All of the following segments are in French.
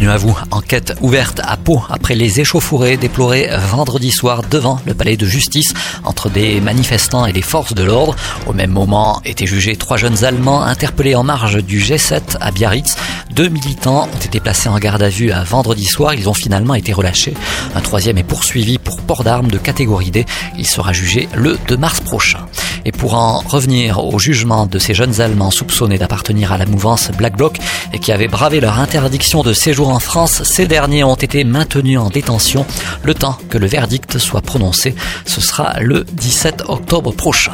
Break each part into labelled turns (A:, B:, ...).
A: Bienvenue à vous. Enquête ouverte à Pau après les échauffourées déplorées vendredi soir devant le palais de justice entre des manifestants et des forces de l'ordre. Au même moment étaient jugés trois jeunes Allemands interpellés en marge du G7 à Biarritz. Deux militants ont été placés en garde à vue à vendredi soir. Ils ont finalement été relâchés. Un troisième est poursuivi pour port d'armes de catégorie D. Il sera jugé le 2 mars prochain. Et pour en revenir au jugement de ces jeunes Allemands soupçonnés d'appartenir à la mouvance Black Bloc et qui avaient bravé leur interdiction de séjour en France, ces derniers ont été maintenus en détention le temps que le verdict soit prononcé. Ce sera le 17 octobre prochain.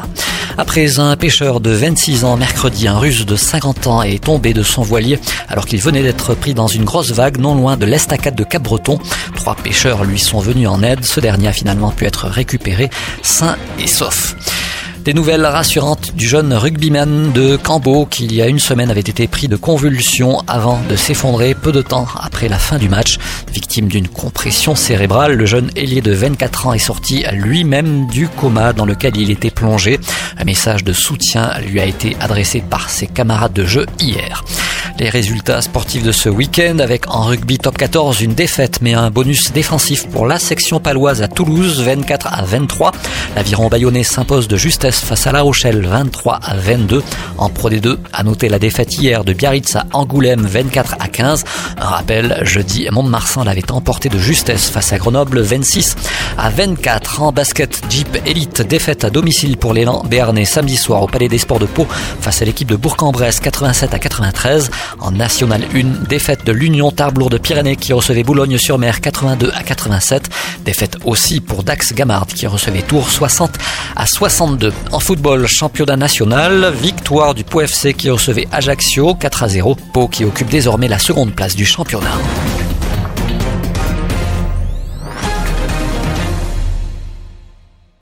A: Après un pêcheur de 26 ans mercredi, un russe de 50 ans est tombé de son voilier alors qu'il venait d'être pris dans une grosse vague non loin de l'estacade de Cap-Breton. Trois pêcheurs lui sont venus en aide. Ce dernier a finalement pu être récupéré sain et sauf. Des nouvelles rassurantes du jeune rugbyman de Cambo qui il y a une semaine avait été pris de convulsions avant de s'effondrer peu de temps après la fin du match. Victime d'une compression cérébrale, le jeune ailier de 24 ans est sorti lui-même du coma dans lequel il était plongé. Un message de soutien lui a été adressé par ses camarades de jeu hier. Les résultats sportifs de ce week-end avec en rugby top 14 une défaite mais un bonus défensif pour la section paloise à Toulouse 24 à 23. L'aviron bayonnais s'impose de justesse face à La Rochelle 23 à 22. En Pro D2, à noter la défaite hier de Biarritz à Angoulême 24 à 15. Un rappel, jeudi, Mont-de-Marsan l'avait emporté de justesse face à Grenoble 26 à 24. En basket, Jeep Elite défaite à domicile pour l'élan béarnais samedi soir au Palais des Sports de Pau face à l'équipe de Bourg-en-Bresse 87 à 93. En National 1, défaite de l'Union Tarblour de Pyrénées qui recevait Boulogne-sur-Mer 82 à 87. Défaite aussi pour Dax Gamard qui recevait Tours 60 à 62. En football, championnat national, victoire du Pau FC qui recevait Ajaccio 4 à 0. Pau qui occupe désormais la seconde place du championnat.